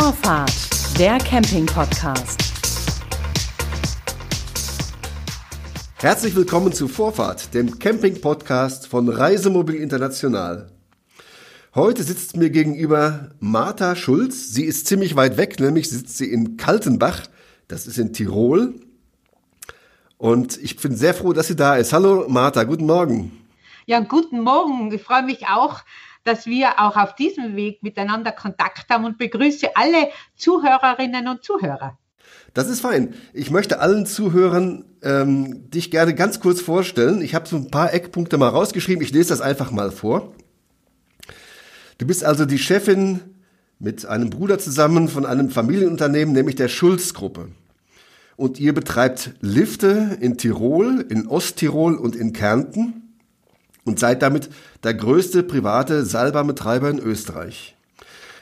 Vorfahrt, der Camping-Podcast. Herzlich willkommen zu Vorfahrt, dem Camping-Podcast von Reisemobil International. Heute sitzt mir gegenüber Martha Schulz. Sie ist ziemlich weit weg, nämlich sitzt sie in Kaltenbach. Das ist in Tirol. Und ich bin sehr froh, dass sie da ist. Hallo Martha, guten Morgen. Ja, guten Morgen. Ich freue mich auch, dass wir auch auf diesem Weg miteinander Kontakt haben und begrüße alle Zuhörerinnen und Zuhörer. Das ist fein. Ich möchte allen Zuhörern ähm, dich gerne ganz kurz vorstellen. Ich habe so ein paar Eckpunkte mal rausgeschrieben. Ich lese das einfach mal vor. Du bist also die Chefin mit einem Bruder zusammen von einem Familienunternehmen, nämlich der Schulz-Gruppe. Und ihr betreibt Lifte in Tirol, in Osttirol und in Kärnten und seid damit der größte private Seilbahnbetreiber in Österreich.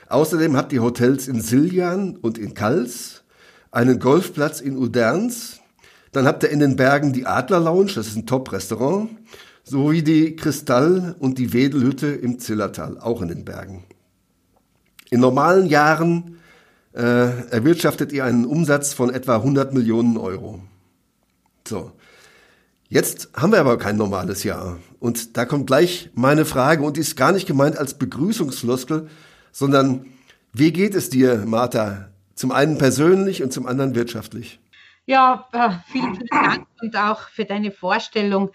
Außerdem habt ihr Hotels in Siljan und in Kals, einen Golfplatz in Uderns, dann habt ihr in den Bergen die Adler Lounge, das ist ein Top-Restaurant, sowie die Kristall und die Wedelhütte im Zillertal, auch in den Bergen. In normalen Jahren äh, erwirtschaftet ihr einen Umsatz von etwa 100 Millionen Euro. So. Jetzt haben wir aber kein normales Jahr. Und da kommt gleich meine Frage und die ist gar nicht gemeint als Begrüßungsfloskel, sondern wie geht es dir, Martha, zum einen persönlich und zum anderen wirtschaftlich. Ja, äh, vielen, vielen Dank und auch für deine Vorstellung.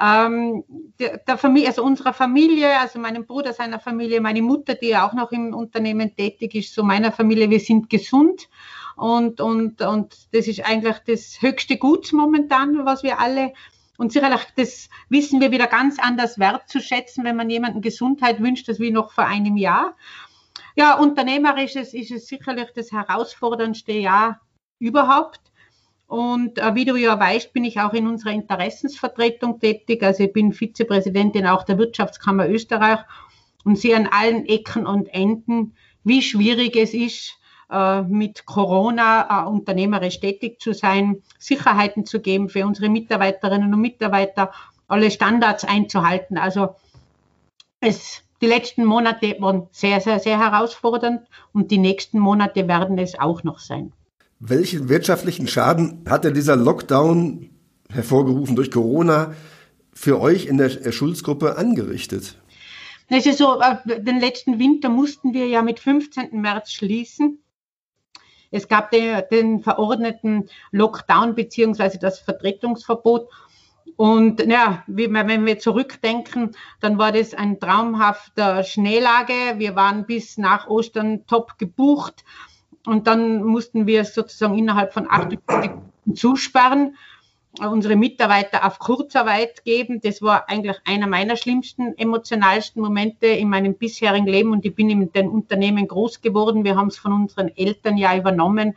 Ähm, der, der Familie, also unserer Familie, also meinem Bruder, seiner Familie, meine Mutter, die ja auch noch im Unternehmen tätig ist, so meiner Familie, wir sind gesund und, und, und das ist eigentlich das höchste Gut momentan, was wir alle und sicherlich, das wissen wir wieder ganz anders wertzuschätzen, wenn man jemanden Gesundheit wünscht, als wie noch vor einem Jahr. Ja, unternehmerisch ist, ist es sicherlich das herausforderndste Jahr überhaupt. Und äh, wie du ja weißt, bin ich auch in unserer Interessensvertretung tätig. Also ich bin Vizepräsidentin auch der Wirtschaftskammer Österreich und sehe an allen Ecken und Enden, wie schwierig es ist, mit Corona äh, unternehmerisch tätig zu sein, Sicherheiten zu geben für unsere Mitarbeiterinnen und Mitarbeiter, alle Standards einzuhalten. Also es die letzten Monate waren sehr, sehr, sehr herausfordernd und die nächsten Monate werden es auch noch sein. Welchen wirtschaftlichen Schaden hat denn dieser Lockdown, hervorgerufen durch Corona, für euch in der Schulzgruppe angerichtet? Es ist so, äh, den letzten Winter mussten wir ja mit 15. März schließen. Es gab den, den verordneten Lockdown beziehungsweise das Vertretungsverbot und ja, wenn wir zurückdenken, dann war das ein traumhafter Schneelage. Wir waren bis nach Ostern top gebucht. Und dann mussten wir sozusagen innerhalb von acht Stunden zusperren, unsere Mitarbeiter auf Kurzarbeit geben. Das war eigentlich einer meiner schlimmsten, emotionalsten Momente in meinem bisherigen Leben und ich bin in den Unternehmen groß geworden. Wir haben es von unseren Eltern ja übernommen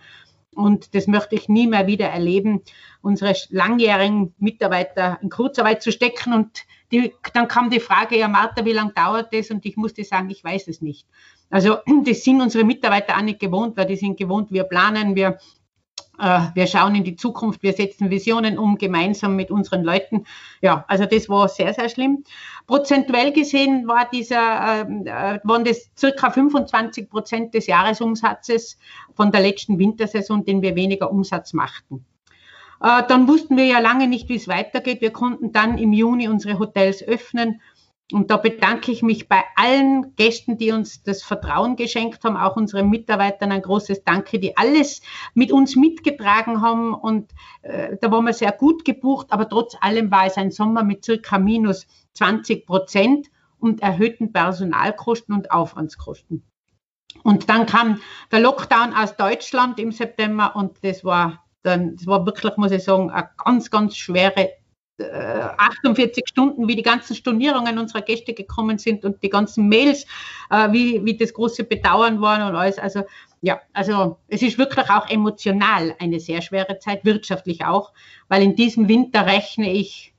und das möchte ich nie mehr wieder erleben, unsere langjährigen Mitarbeiter in Kurzarbeit zu stecken. Und die, dann kam die Frage, ja Martha, wie lange dauert das? Und ich musste sagen, ich weiß es nicht. Also das sind unsere Mitarbeiter auch nicht gewohnt, weil die sind gewohnt, wir planen, wir wir schauen in die Zukunft, wir setzen Visionen um, gemeinsam mit unseren Leuten. Ja, also das war sehr, sehr schlimm. Prozentuell gesehen war dieser, äh, waren das circa 25 Prozent des Jahresumsatzes von der letzten Wintersaison, den wir weniger Umsatz machten. Äh, dann wussten wir ja lange nicht, wie es weitergeht. Wir konnten dann im Juni unsere Hotels öffnen und da bedanke ich mich bei allen Gästen, die uns das Vertrauen geschenkt haben, auch unseren Mitarbeitern ein großes Danke, die alles mit uns mitgetragen haben. Und äh, da waren wir sehr gut gebucht, aber trotz allem war es ein Sommer mit circa minus 20 Prozent und erhöhten Personalkosten und Aufwandskosten. Und dann kam der Lockdown aus Deutschland im September und das war dann, das war wirklich, muss ich sagen, eine ganz, ganz schwere 48 äh, Stunden, wie die ganzen Stornierungen unserer Gäste gekommen sind und die ganzen Mails, äh, wie, wie das große Bedauern war und alles. Also ja, also es ist wirklich auch emotional eine sehr schwere Zeit, wirtschaftlich auch, weil in diesem Winter rechne ich,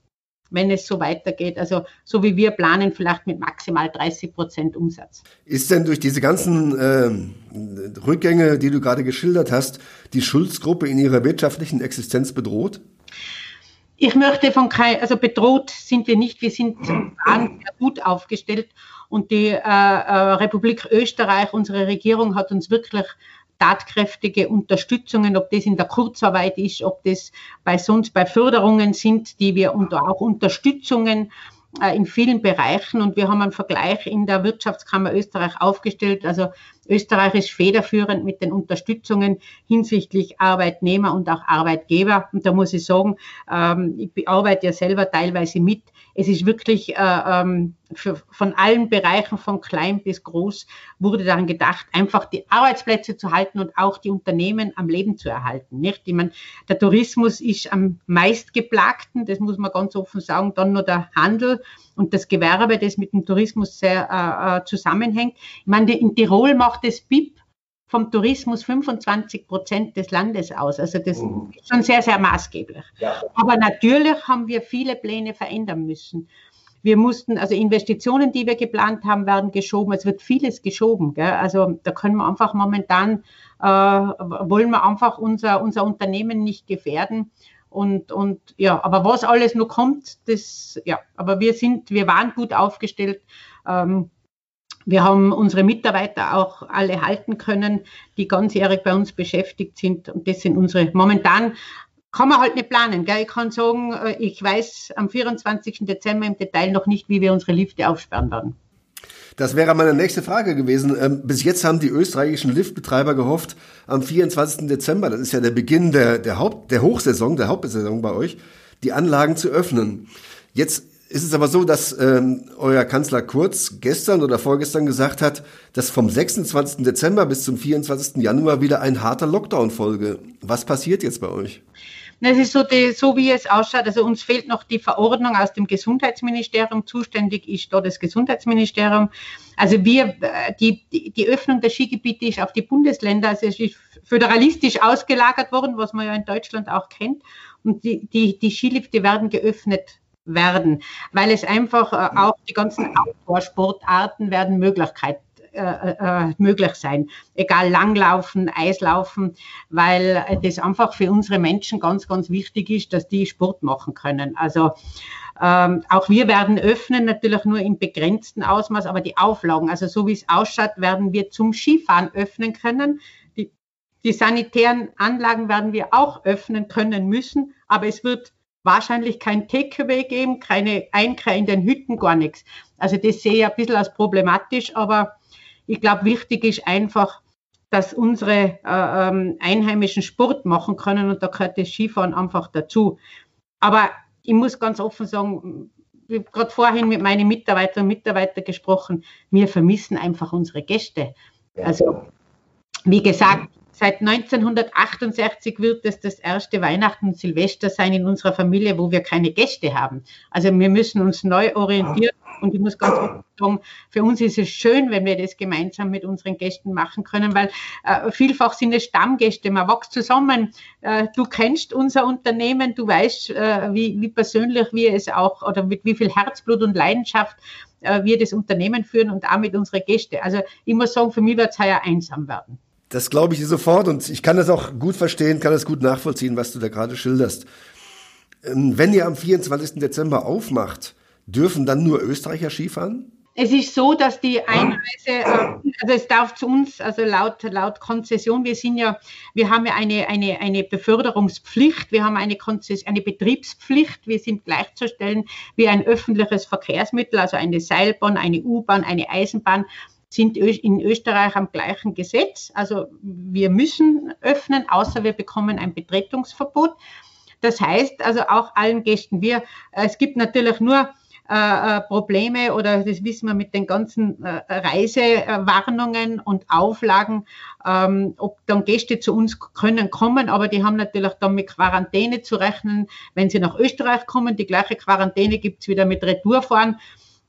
wenn es so weitergeht, also so wie wir planen, vielleicht mit maximal 30 Prozent Umsatz. Ist denn durch diese ganzen äh, Rückgänge, die du gerade geschildert hast, die Schulzgruppe in ihrer wirtschaftlichen Existenz bedroht? Ich möchte von kein, also bedroht sind wir nicht, wir sind gut aufgestellt. Und die äh, äh, Republik Österreich, unsere Regierung hat uns wirklich tatkräftige Unterstützungen, ob das in der Kurzarbeit ist, ob das bei sonst bei Förderungen sind, die wir und auch Unterstützungen äh, in vielen Bereichen. Und wir haben einen Vergleich in der Wirtschaftskammer Österreich aufgestellt. Also Österreich ist federführend mit den Unterstützungen hinsichtlich Arbeitnehmer und auch Arbeitgeber. Und da muss ich sagen, ähm, ich arbeite ja selber teilweise mit es ist wirklich äh, ähm, von allen Bereichen, von klein bis groß, wurde daran gedacht, einfach die Arbeitsplätze zu halten und auch die Unternehmen am Leben zu erhalten. Nicht? Ich meine, der Tourismus ist am meistgeplagten, das muss man ganz offen sagen, dann nur der Handel und das Gewerbe, das mit dem Tourismus sehr äh, äh zusammenhängt. Ich meine, in Tirol macht das BIP vom Tourismus 25 Prozent des Landes aus. Also das mhm. ist schon sehr, sehr maßgeblich. Ja. Aber natürlich haben wir viele Pläne verändern müssen. Wir mussten, also Investitionen, die wir geplant haben, werden geschoben. Es wird vieles geschoben. Gell? Also da können wir einfach momentan, äh, wollen wir einfach unser, unser Unternehmen nicht gefährden. Und, und ja, aber was alles noch kommt, das, ja, aber wir sind, wir waren gut aufgestellt. Ähm, wir haben unsere Mitarbeiter auch alle halten können, die ganzjährig bei uns beschäftigt sind. Und das sind unsere, momentan kann man halt nicht planen. Gell? Ich kann sagen, äh, ich weiß am 24. Dezember im Detail noch nicht, wie wir unsere Lifte aufsperren werden. Das wäre meine nächste Frage gewesen. Ähm, bis jetzt haben die österreichischen Liftbetreiber gehofft, am 24. Dezember, das ist ja der Beginn der, der, Haupt, der Hochsaison, der Hauptsaison bei euch, die Anlagen zu öffnen. Jetzt ist es aber so, dass ähm, euer Kanzler Kurz gestern oder vorgestern gesagt hat, dass vom 26. Dezember bis zum 24. Januar wieder ein harter Lockdown folge. Was passiert jetzt bei euch? Es ist so, die, so, wie es ausschaut. Also uns fehlt noch die Verordnung aus dem Gesundheitsministerium. Zuständig ist da das Gesundheitsministerium. Also wir, äh, die, die, die Öffnung der Skigebiete ist auf die Bundesländer, also es ist föderalistisch ausgelagert worden, was man ja in Deutschland auch kennt. Und die, die, die Skilifte werden geöffnet werden, weil es einfach äh, auch die ganzen Outdoor-Sportarten werden Möglichkeit äh, äh, möglich sein, egal Langlaufen, Eislaufen, weil das einfach für unsere Menschen ganz, ganz wichtig ist, dass die Sport machen können. Also ähm, auch wir werden öffnen, natürlich nur im begrenzten Ausmaß, aber die Auflagen, also so wie es ausschaut, werden wir zum Skifahren öffnen können. Die, die sanitären Anlagen werden wir auch öffnen können müssen, aber es wird wahrscheinlich kein Takeaway geben, keine Einkehr in den Hütten, gar nichts. Also das sehe ich ein bisschen als problematisch, aber ich glaube, wichtig ist einfach, dass unsere äh, ähm, Einheimischen Sport machen können und da gehört das Skifahren einfach dazu. Aber ich muss ganz offen sagen, ich habe gerade vorhin mit meinen Mitarbeiterinnen und Mitarbeitern gesprochen, wir vermissen einfach unsere Gäste. Also, wie gesagt, Seit 1968 wird es das erste Weihnachten und Silvester sein in unserer Familie, wo wir keine Gäste haben. Also wir müssen uns neu orientieren. Und ich muss ganz offen sagen, für uns ist es schön, wenn wir das gemeinsam mit unseren Gästen machen können, weil äh, vielfach sind es Stammgäste. Man wächst zusammen. Äh, du kennst unser Unternehmen, du weißt, äh, wie, wie persönlich wir es auch oder mit wie viel Herzblut und Leidenschaft äh, wir das Unternehmen führen und auch mit unseren Gästen. Also ich muss sagen, für mich wird es heuer einsam werden. Das glaube ich sofort und ich kann das auch gut verstehen, kann das gut nachvollziehen, was du da gerade schilderst. Ähm, wenn ihr am 24. Dezember aufmacht, dürfen dann nur Österreicher Skifahren? Es ist so, dass die Einreise, äh, also es darf zu uns, also laut, laut Konzession, wir sind ja, wir haben ja eine, eine, eine Beförderungspflicht, wir haben eine, Konzession, eine Betriebspflicht, wir sind gleichzustellen wie ein öffentliches Verkehrsmittel, also eine Seilbahn, eine U-Bahn, eine Eisenbahn sind in Österreich am gleichen Gesetz. Also wir müssen öffnen, außer wir bekommen ein Betretungsverbot. Das heißt also auch allen Gästen, wir, es gibt natürlich nur äh, äh, Probleme oder das wissen wir mit den ganzen äh, Reisewarnungen und Auflagen, ähm, ob dann Gäste zu uns können kommen, aber die haben natürlich dann mit Quarantäne zu rechnen, wenn sie nach Österreich kommen. Die gleiche Quarantäne gibt's wieder mit Retourfahren.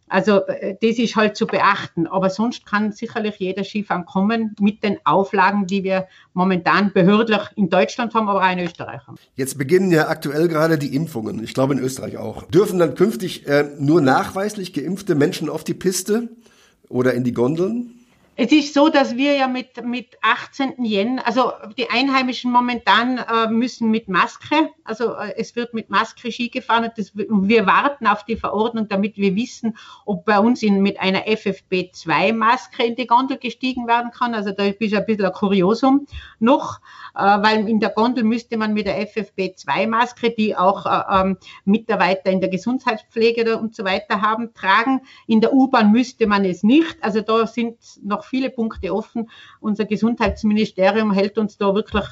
Also äh, das ist halt zu beachten. Aber sonst kann sicherlich jeder Skifahren kommen mit den Auflagen, die wir momentan behördlich in Deutschland haben, aber auch in Österreich haben. Jetzt beginnen ja aktuell gerade die Impfungen. Ich glaube in Österreich auch. Dürfen dann künftig äh, nur nachweislich geimpfte Menschen auf die Piste oder in die Gondeln? Es ist so, dass wir ja mit, mit 18. Jänner, also die Einheimischen momentan äh, müssen mit Maske, also äh, es wird mit Maske Ski gefahren und das, wir warten auf die Verordnung, damit wir wissen, ob bei uns in, mit einer FFP2-Maske in die Gondel gestiegen werden kann. Also da ist ein bisschen ein Kuriosum noch, äh, weil in der Gondel müsste man mit der FFP2-Maske, die auch äh, ähm, Mitarbeiter in der Gesundheitspflege und so weiter haben, tragen. In der U-Bahn müsste man es nicht. Also da sind noch viele Punkte offen. Unser Gesundheitsministerium hält uns da wirklich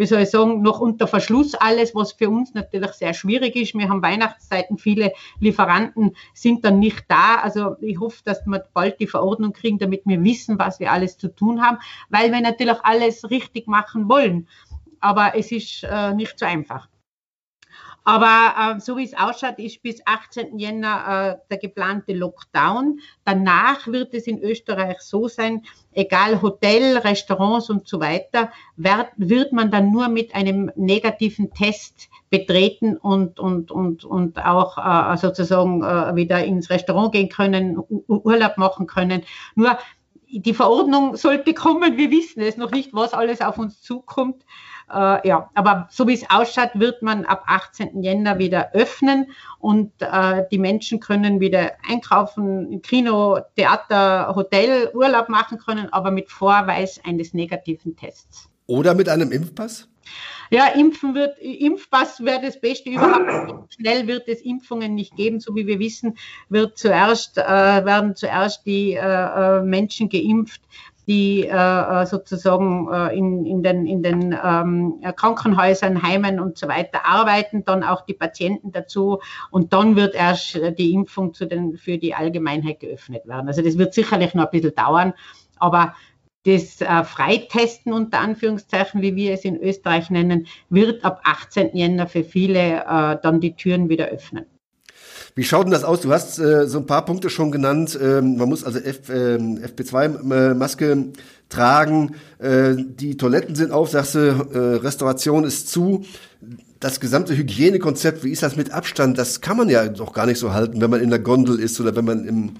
wie soll ich sagen, noch unter Verschluss alles, was für uns natürlich sehr schwierig ist. Wir haben Weihnachtszeiten, viele Lieferanten sind dann nicht da. Also ich hoffe, dass wir bald die Verordnung kriegen, damit wir wissen, was wir alles zu tun haben, weil wir natürlich alles richtig machen wollen. Aber es ist äh, nicht so einfach. Aber äh, so wie es ausschaut, ist bis 18. Jänner äh, der geplante Lockdown. Danach wird es in Österreich so sein, egal Hotel, Restaurants und so weiter, wird, wird man dann nur mit einem negativen Test betreten und, und, und, und auch äh, sozusagen äh, wieder ins Restaurant gehen können, Urlaub machen können. Nur die Verordnung sollte kommen. Wir wissen es noch nicht, was alles auf uns zukommt. Äh, ja, aber so wie es ausschaut, wird man ab 18. Jänner wieder öffnen und äh, die Menschen können wieder einkaufen, Kino, Theater, Hotel, Urlaub machen können, aber mit Vorweis eines negativen Tests. Oder mit einem Impfpass? Ja, Impfen wird, Impfpass wäre das Beste überhaupt. Schnell wird es Impfungen nicht geben, so wie wir wissen, wird zuerst, äh, werden zuerst die äh, äh Menschen geimpft, die äh, äh, sozusagen äh, in, in den, in den ähm, Krankenhäusern, Heimen und so weiter arbeiten, dann auch die Patienten dazu und dann wird erst die Impfung zu den, für die Allgemeinheit geöffnet werden. Also das wird sicherlich noch ein bisschen dauern, aber das äh, Freitesten unter Anführungszeichen, wie wir es in Österreich nennen, wird ab 18. Jänner für viele äh, dann die Türen wieder öffnen. Wie schaut denn das aus? Du hast äh, so ein paar Punkte schon genannt. Ähm, man muss also F, äh, FP2-Maske tragen. Äh, die Toiletten sind auf, sagst du, äh, Restauration ist zu. Das gesamte Hygienekonzept, wie ist das mit Abstand? Das kann man ja doch gar nicht so halten, wenn man in der Gondel ist oder wenn man im,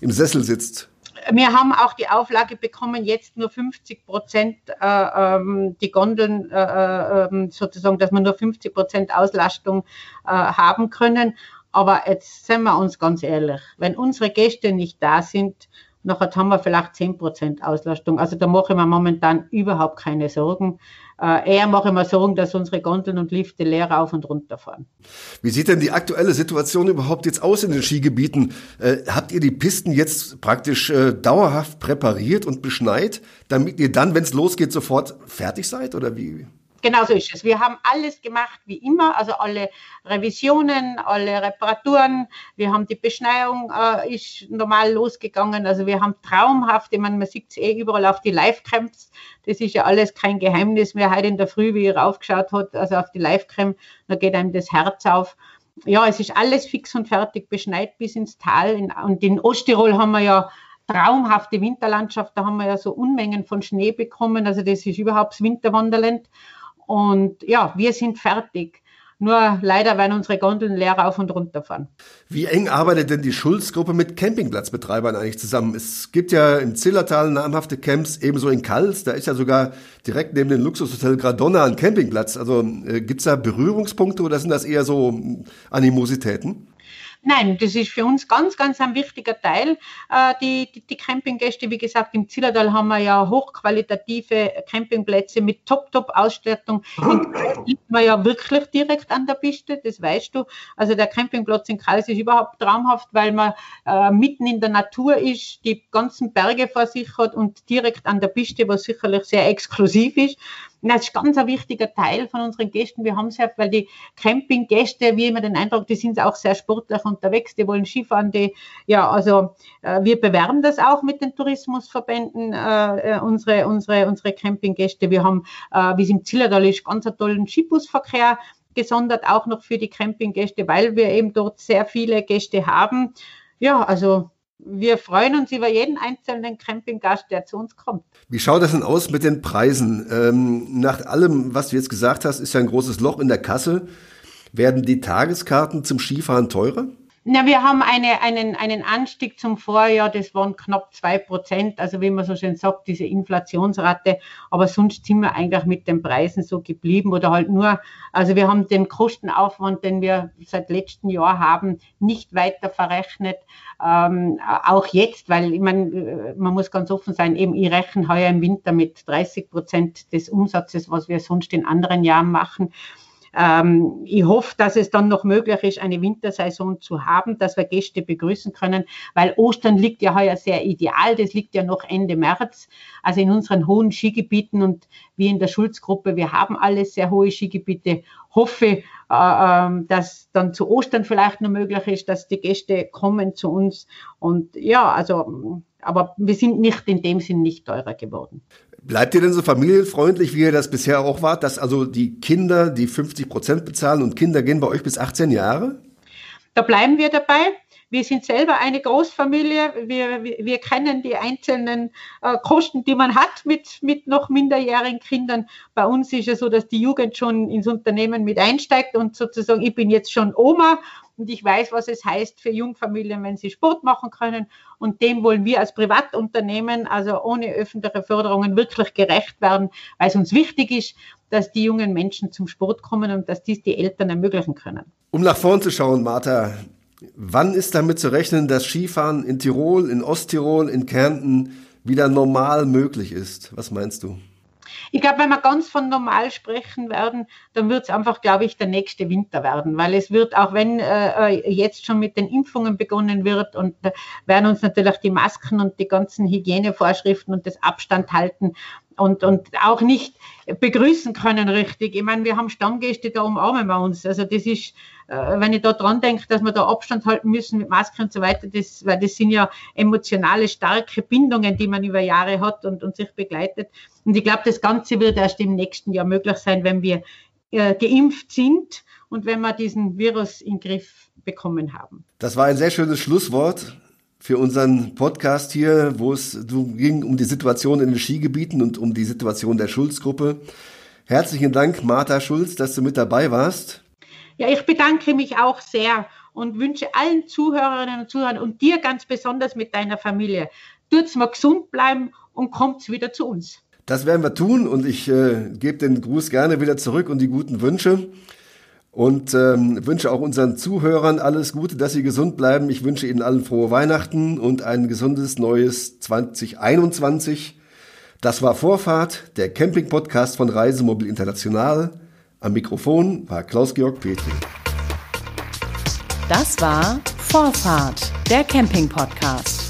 im Sessel sitzt wir haben auch die Auflage bekommen, jetzt nur 50 Prozent äh, ähm, die Gondeln äh, äh, ähm, sozusagen, dass wir nur 50 Prozent Auslastung äh, haben können. Aber jetzt sind wir uns ganz ehrlich, wenn unsere Gäste nicht da sind, nachher haben wir vielleicht 10% Auslastung. Also da mache ich mir momentan überhaupt keine Sorgen. Äh, eher mache ich mir Sorgen, dass unsere Gondeln und Lifte leer auf und runter fahren. Wie sieht denn die aktuelle Situation überhaupt jetzt aus in den Skigebieten? Äh, habt ihr die Pisten jetzt praktisch äh, dauerhaft präpariert und beschneit, damit ihr dann, wenn es losgeht, sofort fertig seid? Oder wie? Genau so ist es. Wir haben alles gemacht wie immer, also alle Revisionen, alle Reparaturen. Wir haben die Beschneiung äh, ist normal losgegangen. Also wir haben traumhaft, ich meine, man sieht es eh überall auf die Live-Camps. Das ist ja alles kein Geheimnis mehr. Heute in der Früh, wie ihr raufgeschaut hat, also auf die Live-Cam, da geht einem das Herz auf. Ja, es ist alles fix und fertig beschneit bis ins Tal. Und in Osttirol haben wir ja traumhafte Winterlandschaft. Da haben wir ja so Unmengen von Schnee bekommen. Also das ist überhaupt das Winterwonderland. Und ja, wir sind fertig. Nur leider werden unsere Gondeln leer auf und runter fahren. Wie eng arbeitet denn die Schulz-Gruppe mit Campingplatzbetreibern eigentlich zusammen? Es gibt ja im Zillertal namhafte Camps, ebenso in Kals. Da ist ja sogar direkt neben dem Luxushotel Gradonna ein Campingplatz. Also äh, gibt es da Berührungspunkte oder sind das eher so Animositäten? Nein, das ist für uns ganz, ganz ein wichtiger Teil. Äh, die, die, die Campinggäste, wie gesagt, im Zillertal haben wir ja hochqualitative Campingplätze mit Top-Top-Ausstattung. liegt man ja wirklich direkt an der Piste, das weißt du. Also der Campingplatz in Kreis ist überhaupt traumhaft, weil man äh, mitten in der Natur ist, die ganzen Berge vor sich hat und direkt an der Piste, was sicherlich sehr exklusiv ist. Das ist ganz ein wichtiger Teil von unseren Gästen. Wir haben ja, weil die Campinggäste, wie immer den Eindruck, die sind auch sehr sportlich unterwegs, die wollen Skifahren, die, ja, also äh, wir bewerben das auch mit den Tourismusverbänden, äh, äh unsere, unsere, unsere Campinggäste. Wir haben, äh, wie es im Zillertal ist, ganz einen tollen Skibusverkehr gesondert, auch noch für die Campinggäste, weil wir eben dort sehr viele Gäste haben. Ja, also wir freuen uns über jeden einzelnen Campinggast, der zu uns kommt. Wie schaut das denn aus mit den Preisen? Ähm, nach allem, was du jetzt gesagt hast, ist ja ein großes Loch in der Kasse. Werden die Tageskarten zum Skifahren teurer? Na, wir haben eine, einen, einen Anstieg zum Vorjahr, das waren knapp zwei Prozent, also wie man so schön sagt, diese Inflationsrate, aber sonst sind wir eigentlich mit den Preisen so geblieben oder halt nur, also wir haben den Kostenaufwand, den wir seit letztem Jahr haben, nicht weiter verrechnet, ähm, auch jetzt, weil ich meine, man muss ganz offen sein, eben ich rechne heuer im Winter mit 30 Prozent des Umsatzes, was wir sonst in anderen Jahren machen. Ähm, ich hoffe, dass es dann noch möglich ist, eine Wintersaison zu haben, dass wir Gäste begrüßen können, weil Ostern liegt ja heuer sehr ideal. Das liegt ja noch Ende März, also in unseren hohen Skigebieten und wir in der Schulzgruppe, wir haben alle sehr hohe Skigebiete. Hoffe, äh, ähm, dass dann zu Ostern vielleicht noch möglich ist, dass die Gäste kommen zu uns. Und ja, also, aber wir sind nicht in dem Sinn nicht teurer geworden. Bleibt ihr denn so familienfreundlich, wie ihr das bisher auch wart, dass also die Kinder die 50 Prozent bezahlen und Kinder gehen bei euch bis 18 Jahre? Da bleiben wir dabei. Wir sind selber eine Großfamilie. Wir, wir, kennen die einzelnen äh, Kosten, die man hat mit, mit noch minderjährigen Kindern. Bei uns ist es so, dass die Jugend schon ins Unternehmen mit einsteigt und sozusagen, ich bin jetzt schon Oma und ich weiß, was es heißt für Jungfamilien, wenn sie Sport machen können. Und dem wollen wir als Privatunternehmen, also ohne öffentliche Förderungen, wirklich gerecht werden, weil es uns wichtig ist, dass die jungen Menschen zum Sport kommen und dass dies die Eltern ermöglichen können. Um nach vorn zu schauen, Martha, wann ist damit zu rechnen, dass Skifahren in Tirol, in Osttirol, in Kärnten wieder normal möglich ist? Was meinst du? Ich glaube, wenn wir ganz von normal sprechen werden, dann wird es einfach, glaube ich, der nächste Winter werden, weil es wird, auch wenn äh, äh, jetzt schon mit den Impfungen begonnen wird und äh, werden uns natürlich die Masken und die ganzen Hygienevorschriften und das Abstand halten und, und auch nicht begrüßen können richtig. Ich meine, wir haben Stammgäste, da umarmen wir uns. Also das ist, äh, wenn ich da dran denke, dass wir da Abstand halten müssen mit Masken und so weiter, das, weil das sind ja emotionale, starke Bindungen, die man über Jahre hat und, und sich begleitet. Und ich glaube, das Ganze wird erst im nächsten Jahr möglich sein, wenn wir äh, geimpft sind und wenn wir diesen Virus in den Griff bekommen haben. Das war ein sehr schönes Schlusswort für unseren Podcast hier, wo es ging um die Situation in den Skigebieten und um die Situation der Schulzgruppe. Herzlichen Dank, Martha Schulz, dass du mit dabei warst. Ja, ich bedanke mich auch sehr und wünsche allen Zuhörerinnen und Zuhörern und dir ganz besonders mit deiner Familie, tut's mal gesund bleiben und kommt wieder zu uns. Das werden wir tun und ich äh, gebe den Gruß gerne wieder zurück und die guten Wünsche und ähm, wünsche auch unseren Zuhörern alles Gute, dass sie gesund bleiben. Ich wünsche Ihnen allen frohe Weihnachten und ein gesundes neues 2021. Das war Vorfahrt, der Camping-Podcast von Reisemobil International. Am Mikrofon war Klaus-Georg Petri. Das war Vorfahrt, der Camping-Podcast.